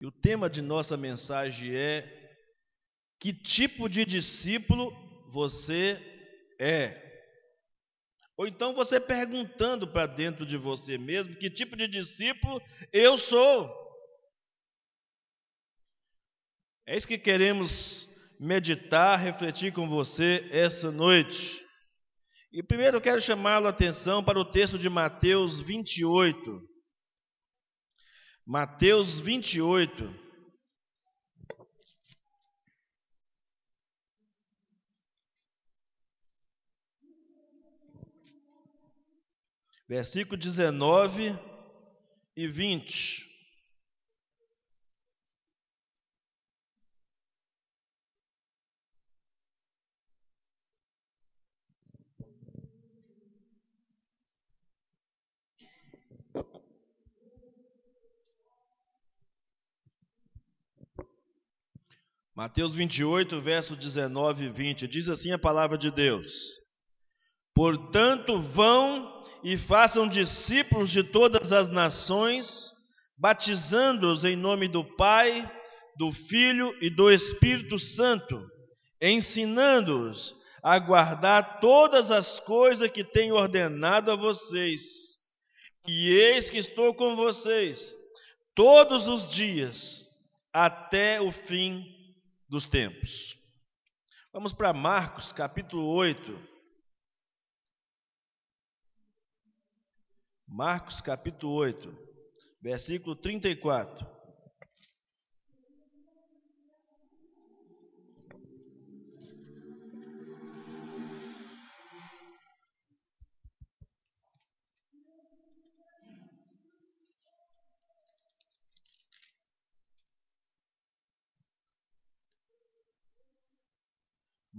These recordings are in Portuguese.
E o tema de nossa mensagem é: Que tipo de discípulo você é? Ou então você perguntando para dentro de você mesmo: Que tipo de discípulo eu sou? É isso que queremos meditar, refletir com você essa noite. E primeiro eu quero chamá-lo a atenção para o texto de Mateus 28. Mateus 28. Versículo 19 e 20. Mateus 28, verso 19 e 20, diz assim a palavra de Deus: Portanto, vão e façam discípulos de todas as nações, batizando-os em nome do Pai, do Filho e do Espírito Santo, ensinando-os a guardar todas as coisas que tenho ordenado a vocês. E eis que estou com vocês todos os dias, até o fim dos tempos. Vamos para Marcos capítulo 8. Marcos capítulo 8, versículo 34.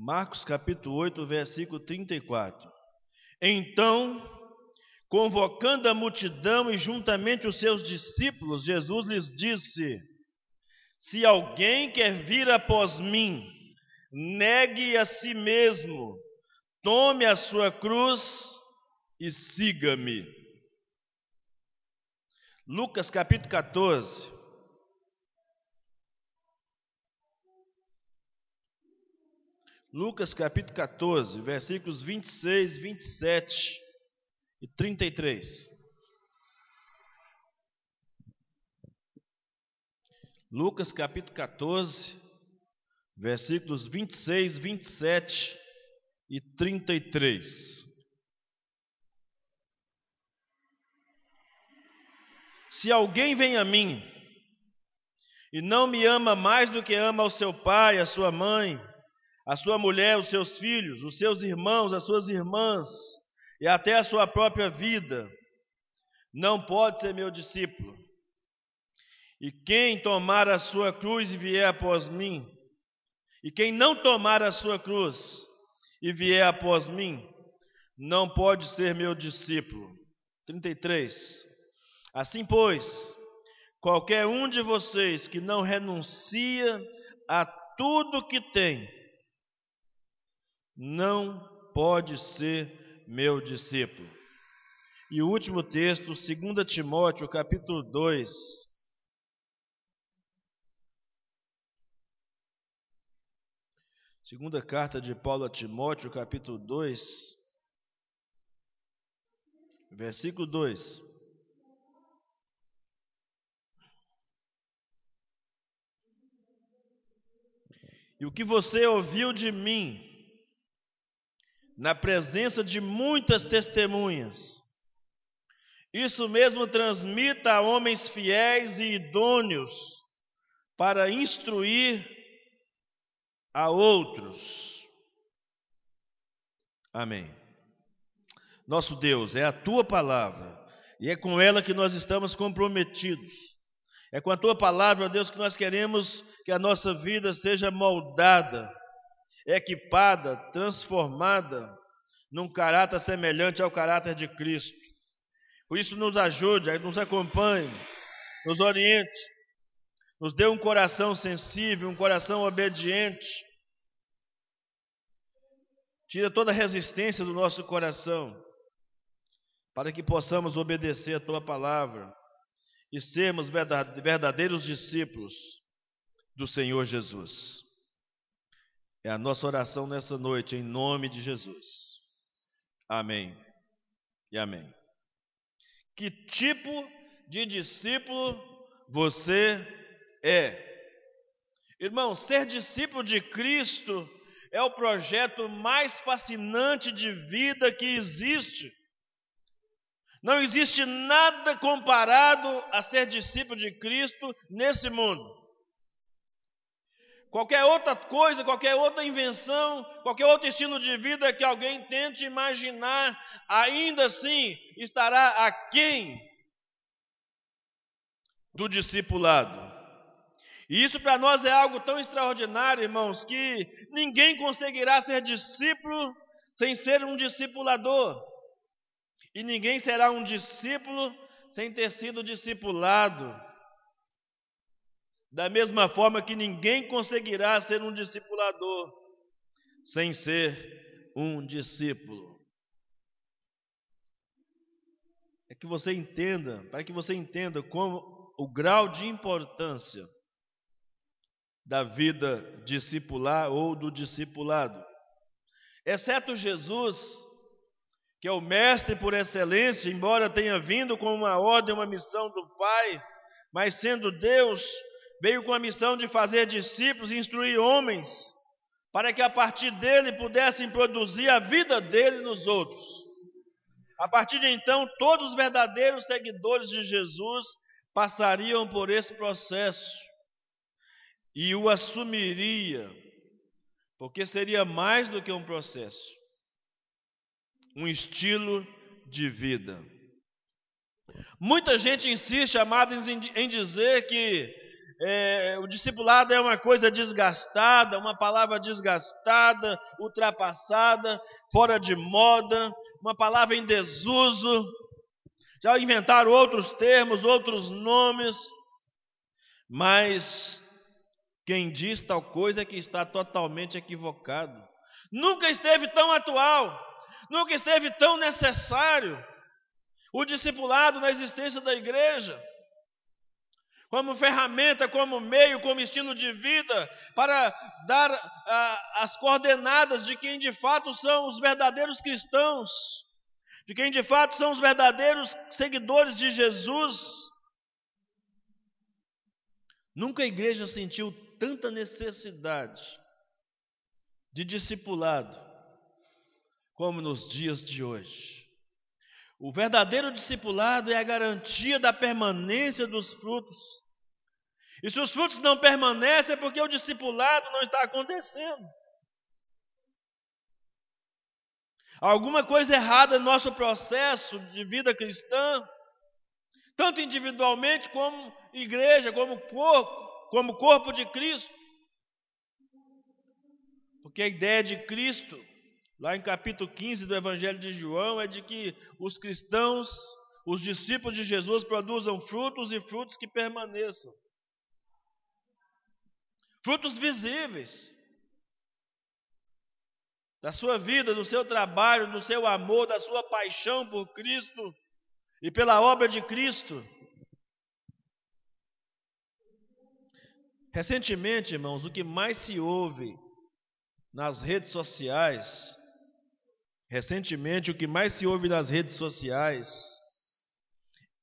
Marcos capítulo 8, versículo 34. Então, convocando a multidão e juntamente os seus discípulos, Jesus lhes disse: Se alguém quer vir após mim, negue a si mesmo, tome a sua cruz e siga-me. Lucas capítulo 14, Lucas capítulo 14, versículos 26, 27 e 33. Lucas capítulo 14, versículos 26, 27 e 33. Se alguém vem a mim e não me ama mais do que ama o seu pai, a sua mãe, a sua mulher, os seus filhos, os seus irmãos, as suas irmãs e até a sua própria vida, não pode ser meu discípulo. E quem tomar a sua cruz e vier após mim, e quem não tomar a sua cruz e vier após mim, não pode ser meu discípulo. 33. Assim, pois, qualquer um de vocês que não renuncia a tudo que tem, não pode ser meu discípulo. E o último texto, 2 Timóteo, capítulo 2. Segunda carta de Paulo a Timóteo, capítulo 2, versículo 2. E o que você ouviu de mim na presença de muitas testemunhas. Isso mesmo transmita a homens fiéis e idôneos para instruir a outros. Amém. Nosso Deus, é a tua palavra e é com ela que nós estamos comprometidos. É com a tua palavra, Deus, que nós queremos que a nossa vida seja moldada equipada, transformada num caráter semelhante ao caráter de Cristo. Por isso, nos ajude, nos acompanhe, nos oriente, nos dê um coração sensível, um coração obediente. Tira toda resistência do nosso coração, para que possamos obedecer a tua palavra e sermos verdadeiros discípulos do Senhor Jesus. É a nossa oração nessa noite, em nome de Jesus. Amém e amém. Que tipo de discípulo você é? Irmão, ser discípulo de Cristo é o projeto mais fascinante de vida que existe. Não existe nada comparado a ser discípulo de Cristo nesse mundo. Qualquer outra coisa, qualquer outra invenção, qualquer outro estilo de vida que alguém tente imaginar, ainda assim estará aquém do discipulado. E isso para nós é algo tão extraordinário, irmãos, que ninguém conseguirá ser discípulo sem ser um discipulador. E ninguém será um discípulo sem ter sido discipulado. Da mesma forma que ninguém conseguirá ser um discipulador sem ser um discípulo. É que você entenda, para que você entenda como o grau de importância da vida discipular ou do discipulado. Exceto Jesus, que é o mestre por excelência, embora tenha vindo com uma ordem, uma missão do Pai, mas sendo Deus, veio com a missão de fazer discípulos e instruir homens, para que a partir dele pudessem produzir a vida dele nos outros. A partir de então, todos os verdadeiros seguidores de Jesus passariam por esse processo e o assumiria, porque seria mais do que um processo, um estilo de vida. Muita gente insiste, amados, em dizer que é, o discipulado é uma coisa desgastada, uma palavra desgastada, ultrapassada, fora de moda, uma palavra em desuso. Já inventaram outros termos, outros nomes, mas quem diz tal coisa é que está totalmente equivocado. Nunca esteve tão atual, nunca esteve tão necessário o discipulado na existência da igreja, como ferramenta, como meio, como estilo de vida, para dar ah, as coordenadas de quem de fato são os verdadeiros cristãos, de quem de fato são os verdadeiros seguidores de Jesus. Nunca a igreja sentiu tanta necessidade de discipulado como nos dias de hoje. O verdadeiro discipulado é a garantia da permanência dos frutos. E se os frutos não permanecem, é porque o discipulado não está acontecendo. Alguma coisa errada no nosso processo de vida cristã, tanto individualmente como igreja, como corpo como corpo de Cristo. Porque a ideia de Cristo, lá em capítulo 15 do Evangelho de João, é de que os cristãos, os discípulos de Jesus, produzam frutos e frutos que permaneçam. Frutos visíveis da sua vida, do seu trabalho, do seu amor, da sua paixão por Cristo e pela obra de Cristo. Recentemente, irmãos, o que mais se ouve nas redes sociais, recentemente o que mais se ouve nas redes sociais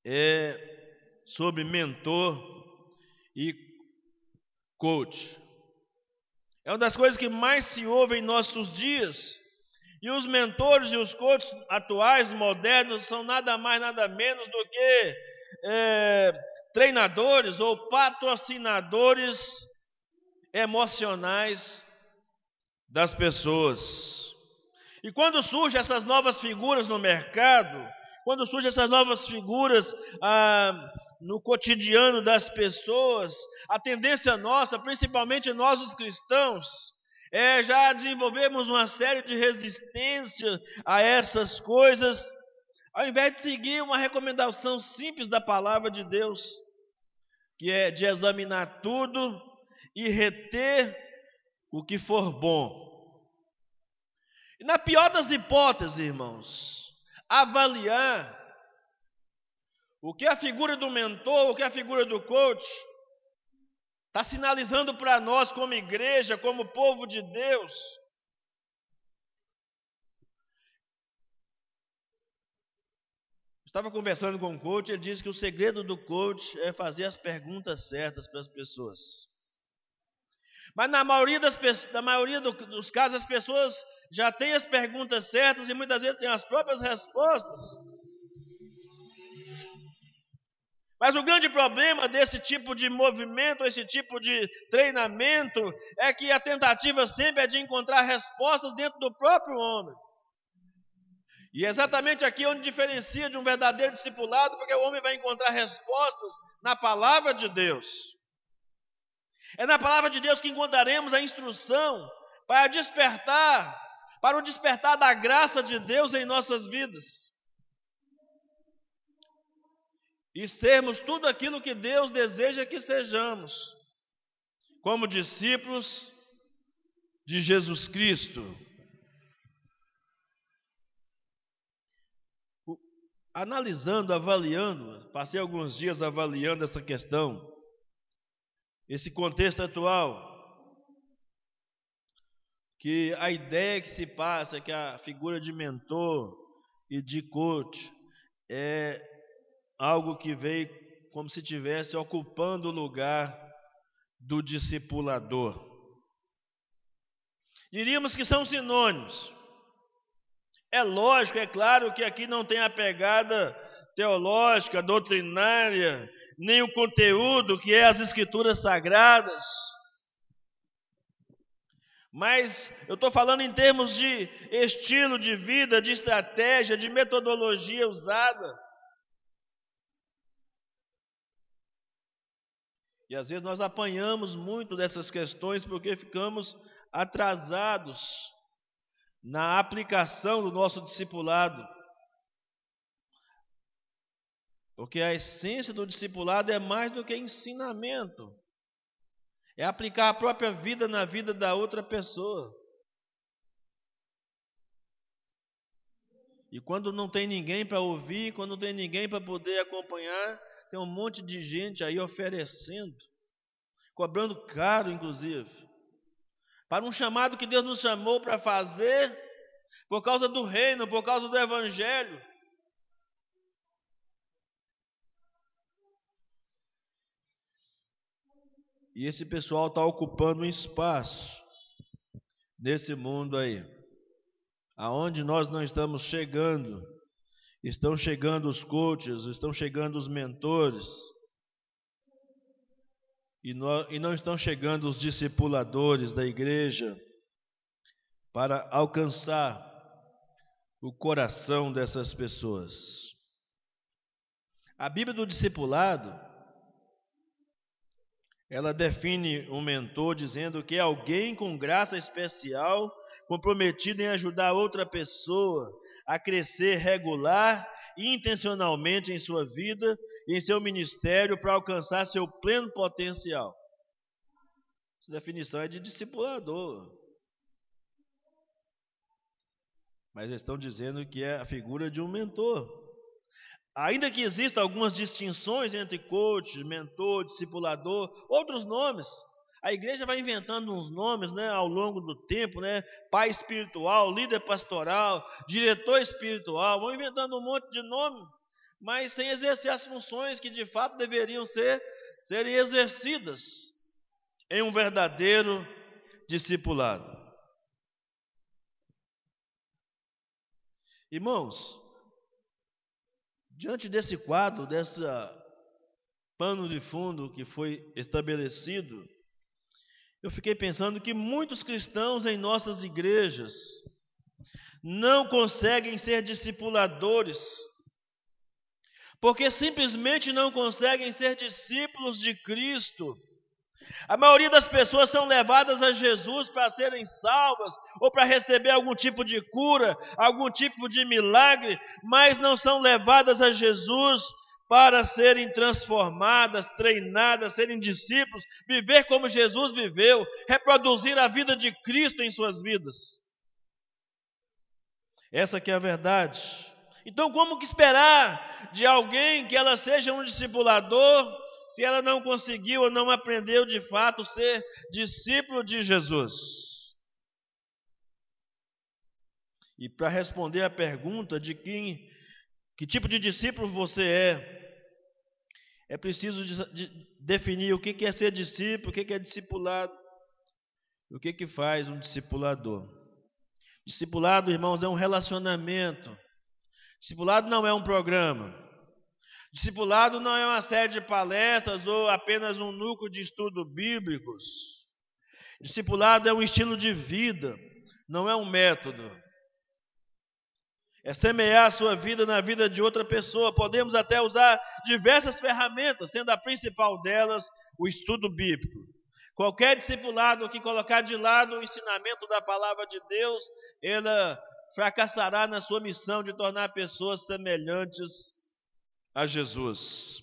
é sobre mentor e coach. É uma das coisas que mais se ouve em nossos dias. E os mentores e os coaches atuais, modernos, são nada mais, nada menos do que é, treinadores ou patrocinadores emocionais das pessoas. E quando surgem essas novas figuras no mercado, quando surgem essas novas figuras ah, no cotidiano das pessoas, a tendência nossa, principalmente nós os cristãos, é já desenvolvermos uma série de resistência a essas coisas ao invés de seguir uma recomendação simples da palavra de Deus, que é de examinar tudo e reter o que for bom. E na pior das hipóteses, irmãos, avaliar O que a figura do mentor, o que a figura do coach está sinalizando para nós, como igreja, como povo de Deus. Estava conversando com o coach, ele disse que o segredo do coach é fazer as perguntas certas para as pessoas. Mas na maioria, das, na maioria do, dos casos, as pessoas já têm as perguntas certas e muitas vezes têm as próprias respostas. Mas o grande problema desse tipo de movimento, esse tipo de treinamento, é que a tentativa sempre é de encontrar respostas dentro do próprio homem. E é exatamente aqui onde diferencia de um verdadeiro discipulado, porque o homem vai encontrar respostas na palavra de Deus. É na palavra de Deus que encontraremos a instrução para despertar, para o despertar da graça de Deus em nossas vidas e sermos tudo aquilo que Deus deseja que sejamos, como discípulos de Jesus Cristo. Analisando, avaliando, passei alguns dias avaliando essa questão, esse contexto atual, que a ideia que se passa que a figura de mentor e de coach é algo que veio como se estivesse ocupando o lugar do discipulador. Diríamos que são sinônimos. É lógico, é claro que aqui não tem a pegada teológica, doutrinária, nem o conteúdo que é as escrituras sagradas. Mas eu estou falando em termos de estilo de vida, de estratégia, de metodologia usada. E às vezes nós apanhamos muito dessas questões porque ficamos atrasados na aplicação do nosso discipulado. Porque a essência do discipulado é mais do que ensinamento, é aplicar a própria vida na vida da outra pessoa. E quando não tem ninguém para ouvir, quando não tem ninguém para poder acompanhar, tem um monte de gente aí oferecendo, cobrando caro, inclusive, para um chamado que Deus nos chamou para fazer, por causa do reino, por causa do evangelho. E esse pessoal está ocupando um espaço nesse mundo aí, aonde nós não estamos chegando Estão chegando os coaches, estão chegando os mentores, e, e não estão chegando os discipuladores da igreja para alcançar o coração dessas pessoas. A Bíblia do discipulado, ela define um mentor dizendo que é alguém com graça especial, comprometido em ajudar outra pessoa a crescer regular e intencionalmente em sua vida e em seu ministério para alcançar seu pleno potencial. Essa definição é de discipulador. Mas eles estão dizendo que é a figura de um mentor. Ainda que existam algumas distinções entre coach, mentor, discipulador, outros nomes, a igreja vai inventando uns nomes né, ao longo do tempo, né? Pai espiritual, líder pastoral, diretor espiritual, vão inventando um monte de nome, mas sem exercer as funções que de fato deveriam ser serem exercidas em um verdadeiro discipulado. Irmãos, diante desse quadro, dessa pano de fundo que foi estabelecido, eu fiquei pensando que muitos cristãos em nossas igrejas não conseguem ser discipuladores, porque simplesmente não conseguem ser discípulos de Cristo. A maioria das pessoas são levadas a Jesus para serem salvas ou para receber algum tipo de cura, algum tipo de milagre, mas não são levadas a Jesus para serem transformadas, treinadas, serem discípulos, viver como Jesus viveu, reproduzir a vida de Cristo em suas vidas. Essa que é a verdade. Então, como que esperar de alguém que ela seja um discipulador se ela não conseguiu ou não aprendeu de fato ser discípulo de Jesus? E para responder a pergunta de quem, que tipo de discípulo você é, é preciso de, de definir o que, é ser discípulo, o que, que é discipulado, o que, que faz um discipulador. Discipulado, irmãos, é um relacionamento. Discipulado não é um programa. Discipulado não é uma série de palestras ou apenas um núcleo de estudo bíblicos. Discipulado é um estilo de vida, não é um método é semear a sua vida na vida de outra pessoa. Podemos até usar diversas ferramentas, sendo a principal delas o estudo bíblico. Qualquer discipulado que colocar de lado o ensinamento da palavra de Deus, ela fracassará na sua missão de tornar pessoas semelhantes a Jesus.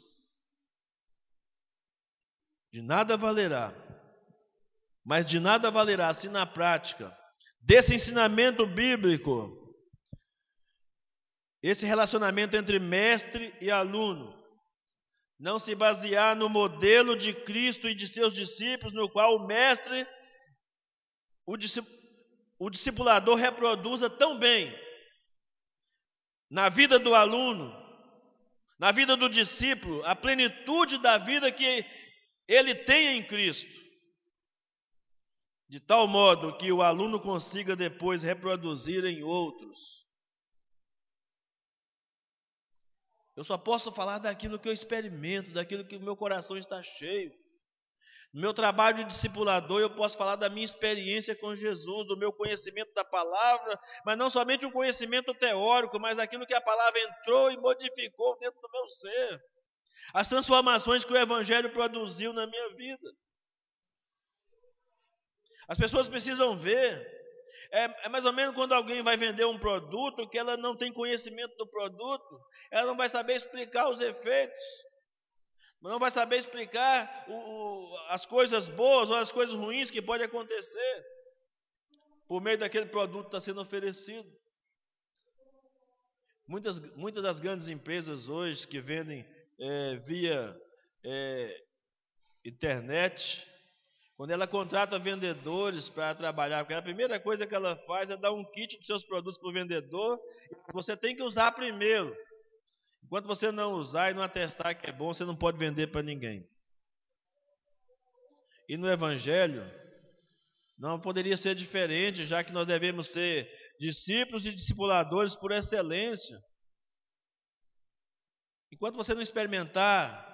De nada valerá, mas de nada valerá se na prática desse ensinamento bíblico esse relacionamento entre mestre e aluno não se basear no modelo de Cristo e de seus discípulos, no qual o mestre, o, o discipulador reproduza tão bem na vida do aluno, na vida do discípulo, a plenitude da vida que ele tem em Cristo, de tal modo que o aluno consiga depois reproduzir em outros Eu só posso falar daquilo que eu experimento, daquilo que o meu coração está cheio. No meu trabalho de discipulador, eu posso falar da minha experiência com Jesus, do meu conhecimento da palavra, mas não somente um conhecimento teórico, mas aquilo que a palavra entrou e modificou dentro do meu ser. As transformações que o Evangelho produziu na minha vida. As pessoas precisam ver é, é, mais ou menos quando alguém vai vender um produto que ela não tem conhecimento do produto, ela não vai saber explicar os efeitos, não vai saber explicar o, o, as coisas boas ou as coisas ruins que pode acontecer por meio daquele produto que está sendo oferecido. Muitas, muitas das grandes empresas hoje que vendem é, via é, internet, quando ela contrata vendedores para trabalhar, porque a primeira coisa que ela faz é dar um kit de seus produtos para o vendedor, você tem que usar primeiro. Enquanto você não usar e não atestar que é bom, você não pode vender para ninguém. E no Evangelho, não poderia ser diferente, já que nós devemos ser discípulos e discipuladores por excelência. Enquanto você não experimentar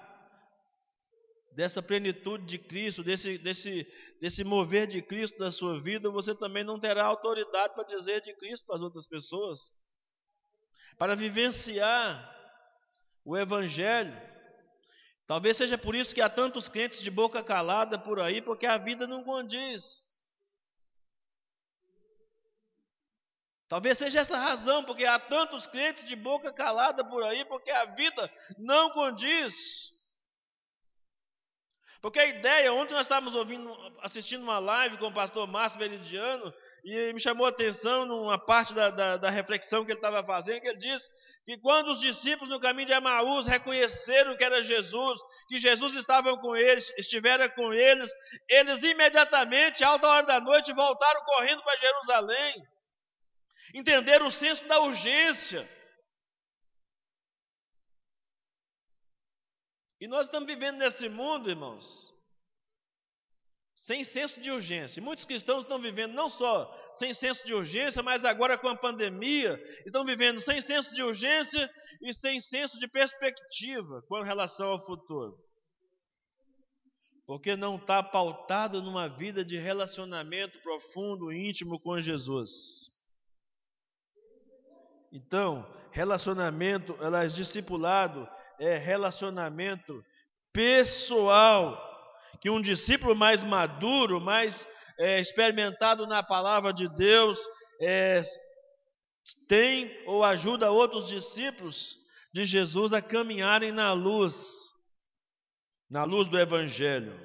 dessa plenitude de Cristo, desse, desse, desse mover de Cristo na sua vida, você também não terá autoridade para dizer de Cristo para as outras pessoas. Para vivenciar o Evangelho. Talvez seja por isso que há tantos crentes de boca calada por aí, porque a vida não condiz. Talvez seja essa a razão, porque há tantos crentes de boca calada por aí, porque a vida não condiz. Porque a ideia, ontem nós estávamos ouvindo, assistindo uma live com o pastor Márcio Veridiano, e me chamou a atenção numa parte da, da, da reflexão que ele estava fazendo, que ele disse que quando os discípulos no caminho de Amaús reconheceram que era Jesus, que Jesus estava com eles, estivera com eles, eles imediatamente, alta hora da noite, voltaram correndo para Jerusalém. Entenderam o senso da urgência E nós estamos vivendo nesse mundo, irmãos, sem senso de urgência. Muitos cristãos estão vivendo não só sem senso de urgência, mas agora com a pandemia, estão vivendo sem senso de urgência e sem senso de perspectiva com relação ao futuro. Porque não está pautado numa vida de relacionamento profundo, íntimo com Jesus. Então, relacionamento, ela é discipulado é relacionamento pessoal. Que um discípulo mais maduro, mais é, experimentado na palavra de Deus, é, tem ou ajuda outros discípulos de Jesus a caminharem na luz, na luz do Evangelho.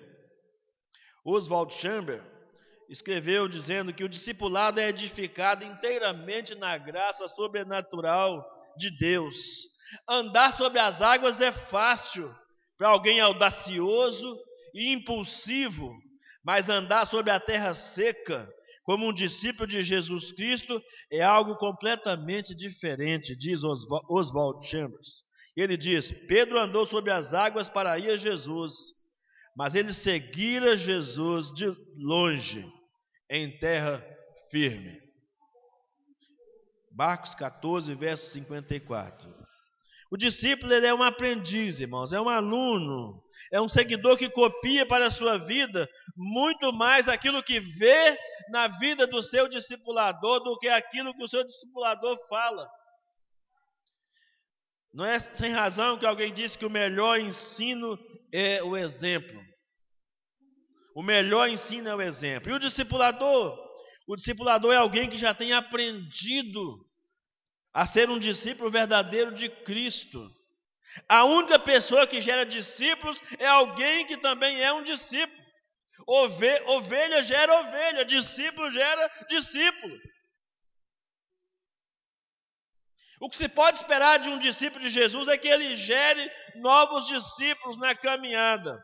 Oswald Chamber escreveu dizendo que o discipulado é edificado inteiramente na graça sobrenatural de Deus. Andar sobre as águas é fácil para alguém audacioso e impulsivo, mas andar sobre a terra seca, como um discípulo de Jesus Cristo, é algo completamente diferente, diz Oswald Chambers. Ele diz: Pedro andou sobre as águas para ir a Jesus, mas ele seguira Jesus de longe, em terra firme. Marcos 14, verso 54. O discípulo ele é um aprendiz, irmãos, é um aluno, é um seguidor que copia para a sua vida muito mais aquilo que vê na vida do seu discipulador do que aquilo que o seu discipulador fala. Não é sem razão que alguém disse que o melhor ensino é o exemplo. O melhor ensino é o exemplo. E o discipulador? O discipulador é alguém que já tem aprendido a ser um discípulo verdadeiro de Cristo. A única pessoa que gera discípulos é alguém que também é um discípulo. Ovelha gera ovelha, discípulo gera discípulo. O que se pode esperar de um discípulo de Jesus é que ele gere novos discípulos na caminhada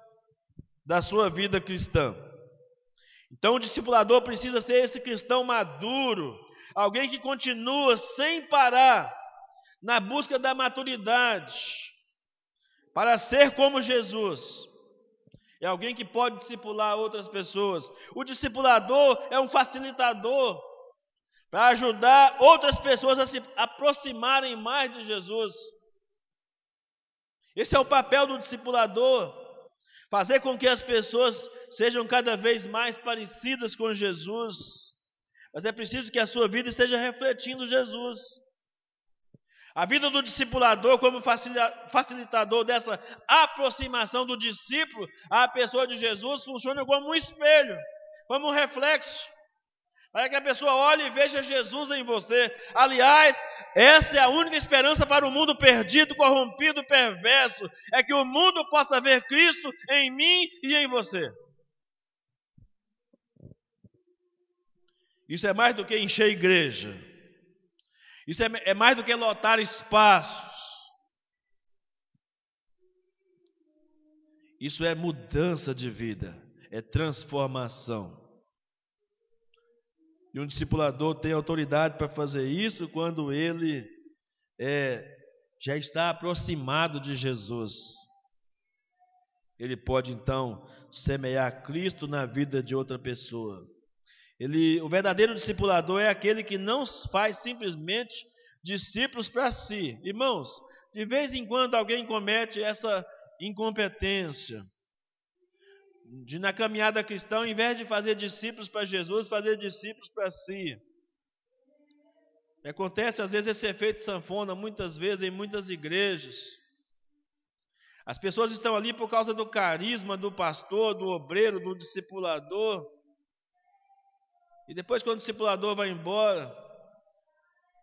da sua vida cristã. Então, o discipulador precisa ser esse cristão maduro, alguém que continua sem parar na busca da maturidade, para ser como Jesus. É alguém que pode discipular outras pessoas. O discipulador é um facilitador para ajudar outras pessoas a se aproximarem mais de Jesus. Esse é o papel do discipulador, fazer com que as pessoas sejam cada vez mais parecidas com Jesus. Mas é preciso que a sua vida esteja refletindo Jesus. A vida do discipulador, como facilitador dessa aproximação do discípulo à pessoa de Jesus, funciona como um espelho, como um reflexo para que a pessoa olhe e veja Jesus em você. Aliás, essa é a única esperança para o mundo perdido, corrompido, perverso, é que o mundo possa ver Cristo em mim e em você. Isso é mais do que encher igreja. Isso é, é mais do que lotar espaços. Isso é mudança de vida, é transformação. E um discipulador tem autoridade para fazer isso quando ele é, já está aproximado de Jesus. Ele pode então semear Cristo na vida de outra pessoa. Ele, o verdadeiro discipulador é aquele que não faz simplesmente discípulos para si. Irmãos, de vez em quando alguém comete essa incompetência, de na caminhada cristã, ao invés de fazer discípulos para Jesus, fazer discípulos para si. Acontece às vezes esse efeito sanfona, muitas vezes em muitas igrejas. As pessoas estão ali por causa do carisma do pastor, do obreiro, do discipulador. E depois, quando o discipulador vai embora,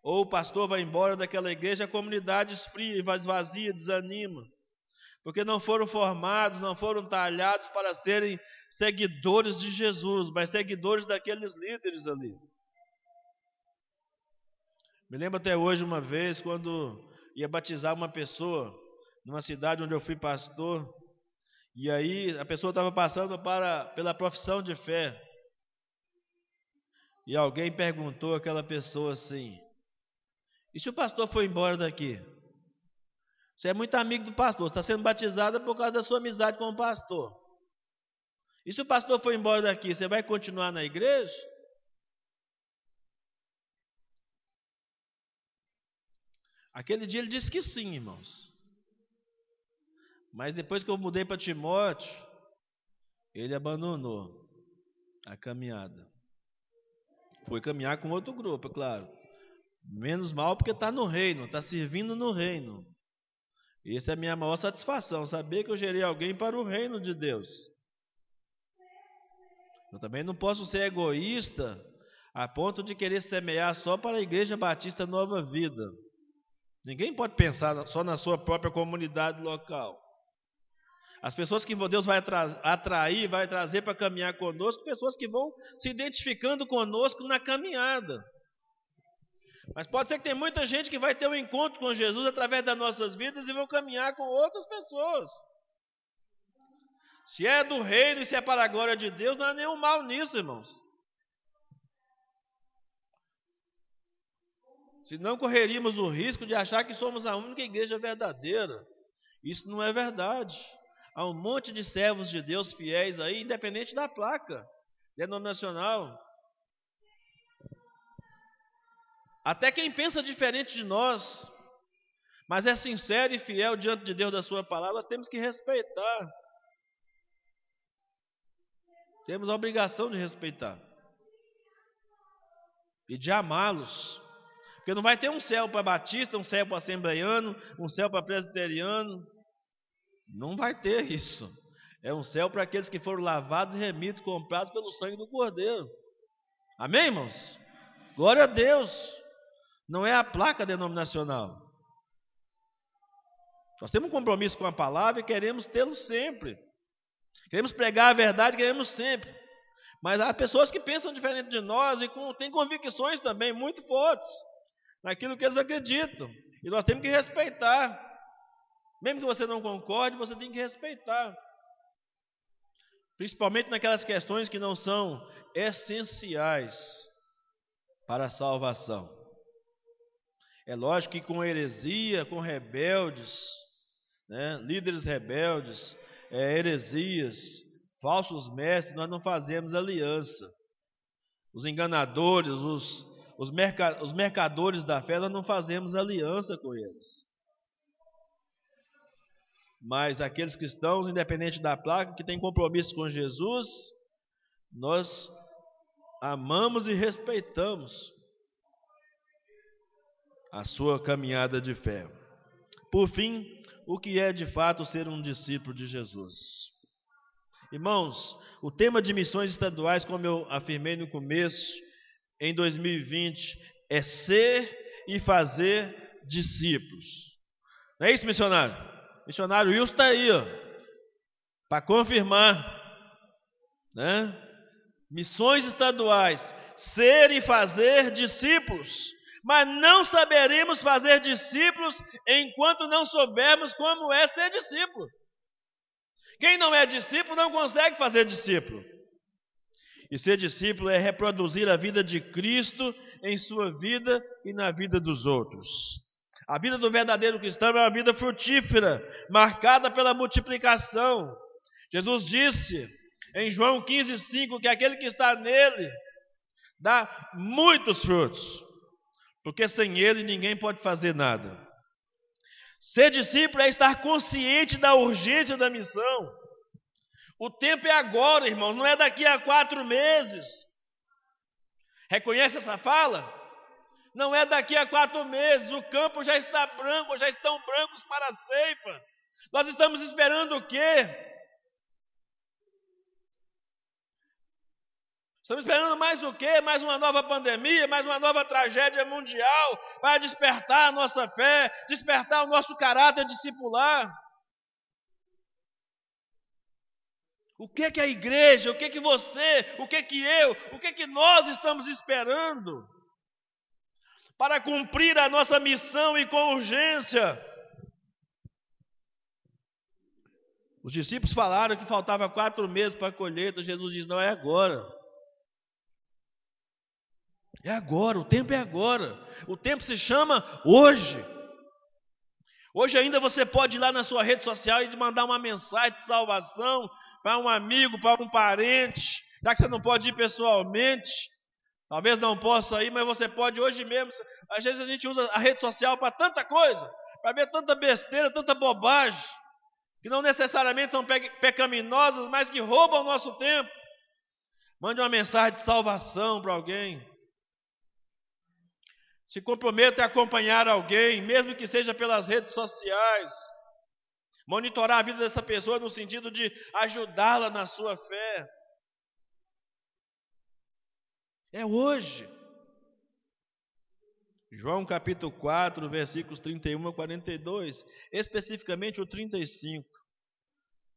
ou o pastor vai embora daquela igreja, a comunidade esfria, esvazia, desanima porque não foram formados, não foram talhados para serem seguidores de Jesus, mas seguidores daqueles líderes ali. Me lembro até hoje uma vez quando ia batizar uma pessoa numa cidade onde eu fui pastor, e aí a pessoa estava passando para, pela profissão de fé. E alguém perguntou àquela pessoa assim: E se o pastor for embora daqui? Você é muito amigo do pastor, está sendo batizada por causa da sua amizade com o pastor. E se o pastor for embora daqui, você vai continuar na igreja? Aquele dia ele disse que sim, irmãos. Mas depois que eu mudei para Timóteo, ele abandonou a caminhada. Foi caminhar com outro grupo, é claro. Menos mal porque está no reino, está servindo no reino. Isso é a minha maior satisfação, saber que eu gerei alguém para o reino de Deus. Eu também não posso ser egoísta a ponto de querer semear só para a Igreja Batista Nova Vida. Ninguém pode pensar só na sua própria comunidade local. As pessoas que Deus vai atrair, vai trazer para caminhar conosco, pessoas que vão se identificando conosco na caminhada. Mas pode ser que tem muita gente que vai ter um encontro com Jesus através das nossas vidas e vão caminhar com outras pessoas. Se é do reino e se é para a glória de Deus, não há nenhum mal nisso, irmãos. Se não correríamos o risco de achar que somos a única igreja verdadeira. Isso não é verdade. Há um monte de servos de Deus fiéis aí, independente da placa denominacional. Até quem pensa diferente de nós, mas é sincero e fiel diante de Deus da Sua palavra, temos que respeitar. Temos a obrigação de respeitar e de amá-los. Porque não vai ter um céu para batista, um céu para assembleiano, um céu para presbiteriano. Não vai ter isso. É um céu para aqueles que foram lavados e remidos, comprados pelo sangue do Cordeiro. Amém, irmãos? Glória a Deus. Não é a placa denominacional. Nós temos um compromisso com a palavra e queremos tê-lo sempre. Queremos pregar a verdade, queremos sempre. Mas há pessoas que pensam diferente de nós e com, têm convicções também muito fortes naquilo que eles acreditam. E nós temos que respeitar. Mesmo que você não concorde, você tem que respeitar. Principalmente naquelas questões que não são essenciais para a salvação. É lógico que com heresia, com rebeldes, né, líderes rebeldes, é, heresias, falsos mestres, nós não fazemos aliança. Os enganadores, os, os, merca, os mercadores da fé, nós não fazemos aliança com eles. Mas aqueles cristãos, independente da placa, que têm compromisso com Jesus, nós amamos e respeitamos a sua caminhada de fé. Por fim, o que é de fato ser um discípulo de Jesus? Irmãos, o tema de missões estaduais, como eu afirmei no começo, em 2020, é ser e fazer discípulos. Não é isso, missionário? Missionário Wilson está aí, para confirmar. Né? Missões estaduais, ser e fazer discípulos mas não saberemos fazer discípulos enquanto não soubermos como é ser discípulo. Quem não é discípulo não consegue fazer discípulo. E ser discípulo é reproduzir a vida de Cristo em sua vida e na vida dos outros. A vida do verdadeiro cristão é uma vida frutífera, marcada pela multiplicação. Jesus disse em João 15,5 que aquele que está nele dá muitos frutos porque sem ele ninguém pode fazer nada. Ser discípulo é estar consciente da urgência da missão. O tempo é agora, irmãos, não é daqui a quatro meses. Reconhece essa fala? Não é daqui a quatro meses, o campo já está branco, já estão brancos para a ceifa. Nós estamos esperando o quê? Estamos esperando mais o quê? Mais uma nova pandemia, mais uma nova tragédia mundial para despertar a nossa fé, despertar o nosso caráter discipular. O que que a igreja, o que que você, o que que eu, o que que nós estamos esperando para cumprir a nossa missão e com urgência? Os discípulos falaram que faltava quatro meses para a colheita. Jesus diz: não é agora. É agora, o tempo é agora. O tempo se chama hoje. Hoje ainda você pode ir lá na sua rede social e mandar uma mensagem de salvação para um amigo, para um parente, já que você não pode ir pessoalmente. Talvez não possa ir, mas você pode hoje mesmo. Às vezes a gente usa a rede social para tanta coisa, para ver tanta besteira, tanta bobagem, que não necessariamente são pecaminosas, mas que roubam o nosso tempo. Mande uma mensagem de salvação para alguém. Se comprometa a acompanhar alguém, mesmo que seja pelas redes sociais. Monitorar a vida dessa pessoa no sentido de ajudá-la na sua fé. É hoje. João capítulo 4, versículos 31 a 42, especificamente o 35.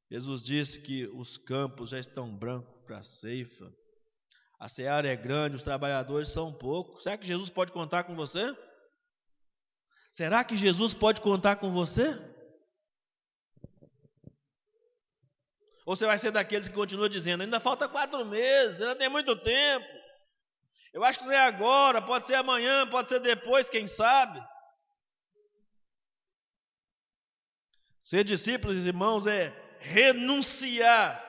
Jesus disse que os campos já estão brancos para a ceifa. A seara é grande, os trabalhadores são poucos. Será que Jesus pode contar com você? Será que Jesus pode contar com você? Ou você vai ser daqueles que continuam dizendo: ainda falta quatro meses, ainda tem muito tempo. Eu acho que não é agora, pode ser amanhã, pode ser depois, quem sabe. Ser discípulos, irmãos, é renunciar,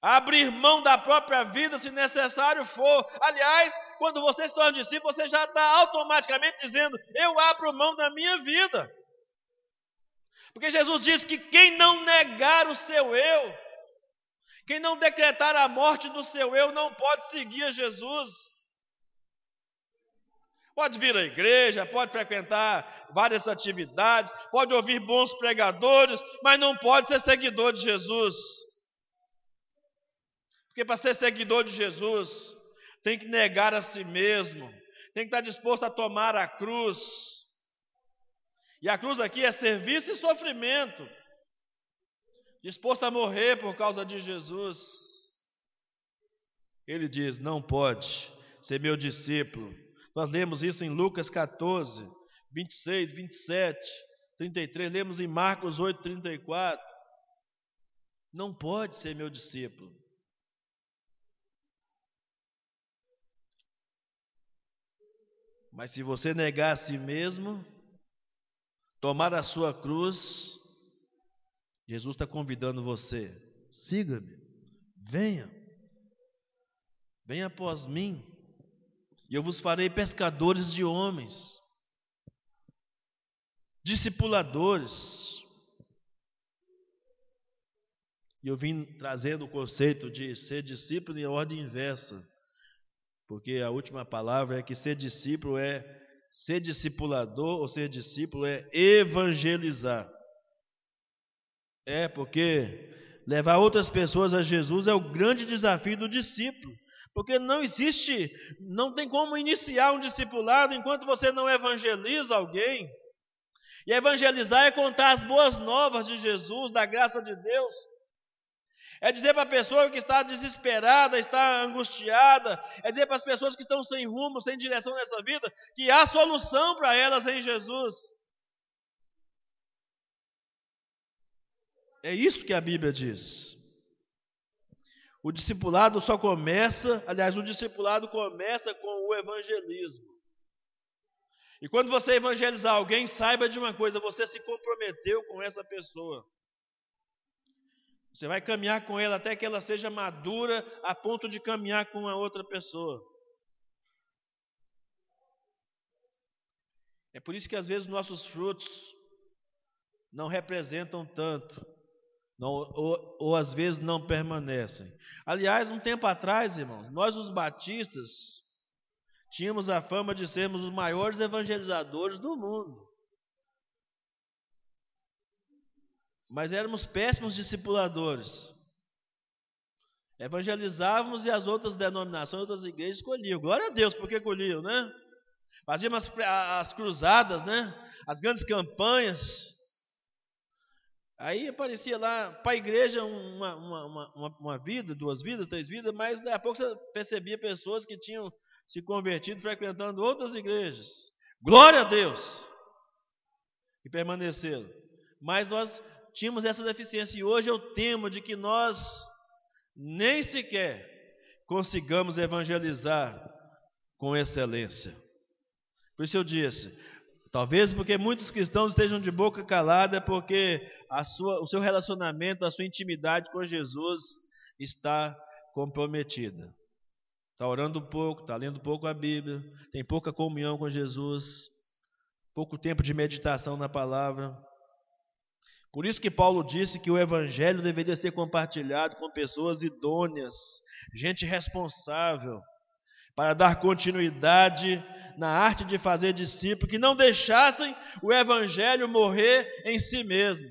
abrir mão da própria vida se necessário for. Aliás, quando você se torna discípulo, você já está automaticamente dizendo: Eu abro mão da minha vida. Porque Jesus disse que quem não negar o seu eu, quem não decretar a morte do seu eu, não pode seguir a Jesus. Pode vir à igreja, pode frequentar várias atividades, pode ouvir bons pregadores, mas não pode ser seguidor de Jesus. Porque para ser seguidor de Jesus, tem que negar a si mesmo, tem que estar disposto a tomar a cruz, e a cruz aqui é serviço e sofrimento. Disposto a morrer por causa de Jesus. Ele diz: Não pode ser meu discípulo. Nós lemos isso em Lucas 14, 26, 27, 33. Lemos em Marcos 8, 34. Não pode ser meu discípulo. Mas se você negar a si mesmo, tomar a sua cruz, Jesus está convidando você: siga-me, venha, venha após mim, e eu vos farei pescadores de homens, discipuladores. E eu vim trazendo o conceito de ser discípulo em ordem inversa, porque a última palavra é que ser discípulo é Ser discipulador ou ser discípulo é evangelizar. É, porque levar outras pessoas a Jesus é o grande desafio do discípulo. Porque não existe, não tem como iniciar um discipulado enquanto você não evangeliza alguém. E evangelizar é contar as boas novas de Jesus, da graça de Deus. É dizer para a pessoa que está desesperada, está angustiada, é dizer para as pessoas que estão sem rumo, sem direção nessa vida, que há solução para elas em Jesus. É isso que a Bíblia diz. O discipulado só começa, aliás, o discipulado começa com o evangelismo. E quando você evangelizar alguém, saiba de uma coisa: você se comprometeu com essa pessoa. Você vai caminhar com ela até que ela seja madura a ponto de caminhar com a outra pessoa. É por isso que às vezes nossos frutos não representam tanto, não, ou, ou às vezes não permanecem. Aliás, um tempo atrás, irmãos, nós os batistas tínhamos a fama de sermos os maiores evangelizadores do mundo. mas éramos péssimos discipuladores. Evangelizávamos e as outras denominações, outras igrejas escolhiam. Glória a Deus, porque colhiam, né? Fazíamos as, as cruzadas, né? As grandes campanhas. Aí aparecia lá para a igreja uma, uma, uma, uma, vida, duas vidas, três vidas, mas daqui a pouco você percebia pessoas que tinham se convertido frequentando outras igrejas. Glória a Deus! E permaneceram. Mas nós tínhamos essa deficiência e hoje eu temo de que nós nem sequer consigamos evangelizar com excelência. Por isso eu disse, talvez porque muitos cristãos estejam de boca calada, porque sua, o seu relacionamento, a sua intimidade com Jesus está comprometida. Está orando pouco, está lendo pouco a Bíblia, tem pouca comunhão com Jesus, pouco tempo de meditação na palavra. Por isso que Paulo disse que o evangelho deveria ser compartilhado com pessoas idôneas, gente responsável, para dar continuidade na arte de fazer discípulos, que não deixassem o evangelho morrer em si mesmo.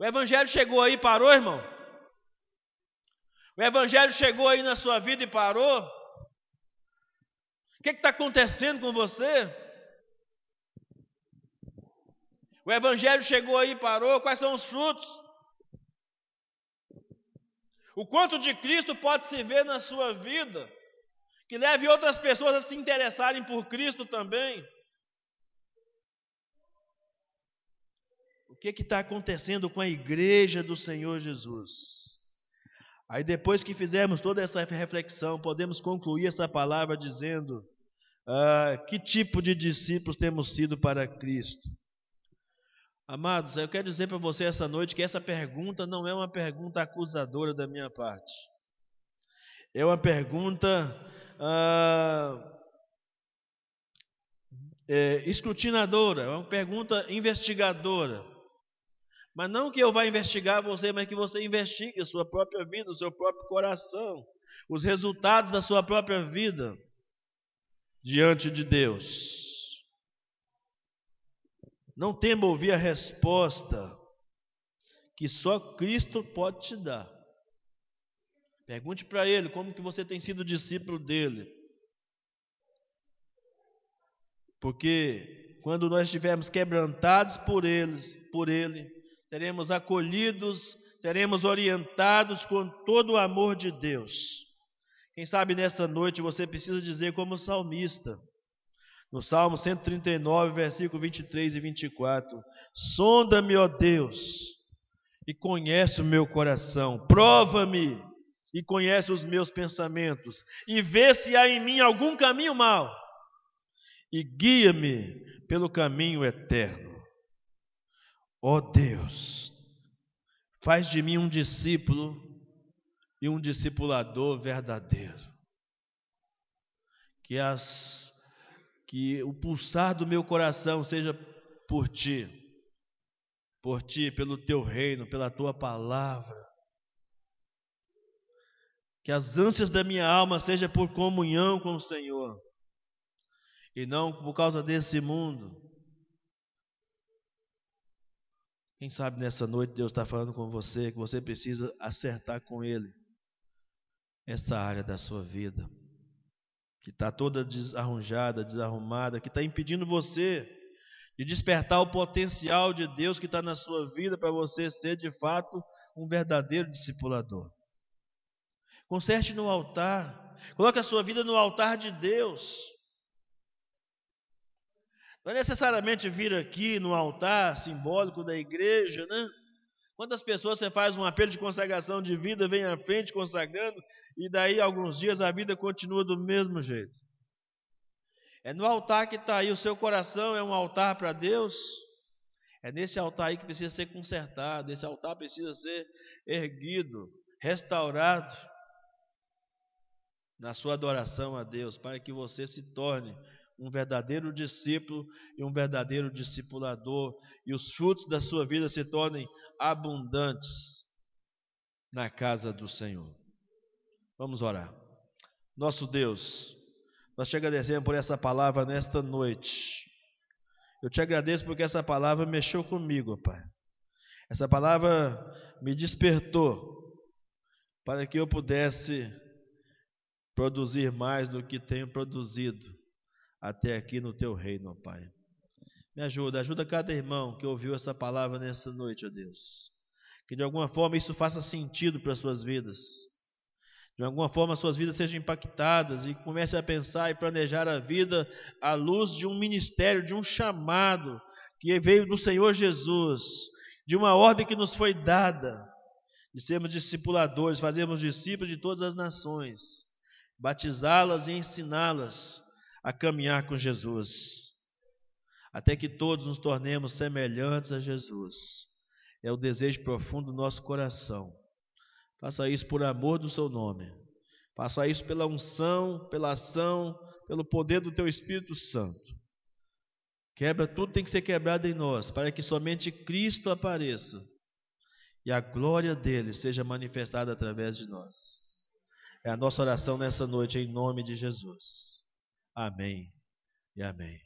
O evangelho chegou aí e parou, irmão? O evangelho chegou aí na sua vida e parou? O que está acontecendo com você? O evangelho chegou aí e parou. Quais são os frutos? O quanto de Cristo pode se ver na sua vida, que leve outras pessoas a se interessarem por Cristo também. O que está acontecendo com a igreja do Senhor Jesus? Aí depois que fizermos toda essa reflexão, podemos concluir essa palavra dizendo: ah, que tipo de discípulos temos sido para Cristo? Amados, eu quero dizer para você essa noite que essa pergunta não é uma pergunta acusadora da minha parte. É uma pergunta ah, é, escrutinadora, é uma pergunta investigadora. Mas não que eu vá investigar você, mas que você investigue a sua própria vida, o seu próprio coração, os resultados da sua própria vida diante de Deus. Não tema ouvir a resposta que só Cristo pode te dar. Pergunte para ele como que você tem sido discípulo dele. Porque quando nós estivermos quebrantados por ele, por ele, seremos acolhidos, seremos orientados com todo o amor de Deus. Quem sabe nesta noite você precisa dizer como salmista, no Salmo 139, versículo 23 e 24: Sonda-me, ó Deus, e conhece o meu coração, prova-me e conhece os meus pensamentos, e vê se há em mim algum caminho mau, e guia-me pelo caminho eterno. Ó Deus, faz de mim um discípulo e um discipulador verdadeiro. Que as que o pulsar do meu coração seja por ti, por ti, pelo teu reino, pela tua palavra. Que as ânsias da minha alma seja por comunhão com o Senhor e não por causa desse mundo. Quem sabe nessa noite Deus está falando com você que você precisa acertar com Ele essa área da sua vida que está toda desarranjada, desarrumada, que está impedindo você de despertar o potencial de Deus que está na sua vida para você ser de fato um verdadeiro discipulador. Conserte no altar, coloque a sua vida no altar de Deus. Não é necessariamente vir aqui no altar simbólico da igreja, né? Quantas pessoas você faz um apelo de consagração de vida, vem à frente consagrando, e daí alguns dias a vida continua do mesmo jeito? É no altar que está aí, o seu coração é um altar para Deus? É nesse altar aí que precisa ser consertado, esse altar precisa ser erguido, restaurado na sua adoração a Deus, para que você se torne um verdadeiro discípulo e um verdadeiro discipulador, e os frutos da sua vida se tornem abundantes na casa do Senhor. Vamos orar. Nosso Deus, nós te agradecemos por essa palavra nesta noite. Eu te agradeço porque essa palavra mexeu comigo, Pai. Essa palavra me despertou para que eu pudesse produzir mais do que tenho produzido até aqui no teu reino, Pai. Me ajuda, ajuda cada irmão que ouviu essa palavra nessa noite, ó Deus. Que de alguma forma isso faça sentido para as suas vidas. De alguma forma suas vidas sejam impactadas e comece a pensar e planejar a vida à luz de um ministério, de um chamado que veio do Senhor Jesus, de uma ordem que nos foi dada, de sermos discipuladores, fazermos discípulos de todas as nações, batizá-las e ensiná-las a caminhar com Jesus até que todos nos tornemos semelhantes a Jesus. É o desejo profundo do nosso coração. Faça isso por amor do seu nome. Faça isso pela unção, pela ação, pelo poder do teu Espírito Santo. Quebra tudo tem que ser quebrado em nós, para que somente Cristo apareça e a glória dele seja manifestada através de nós. É a nossa oração nessa noite em nome de Jesus. Amém e amém.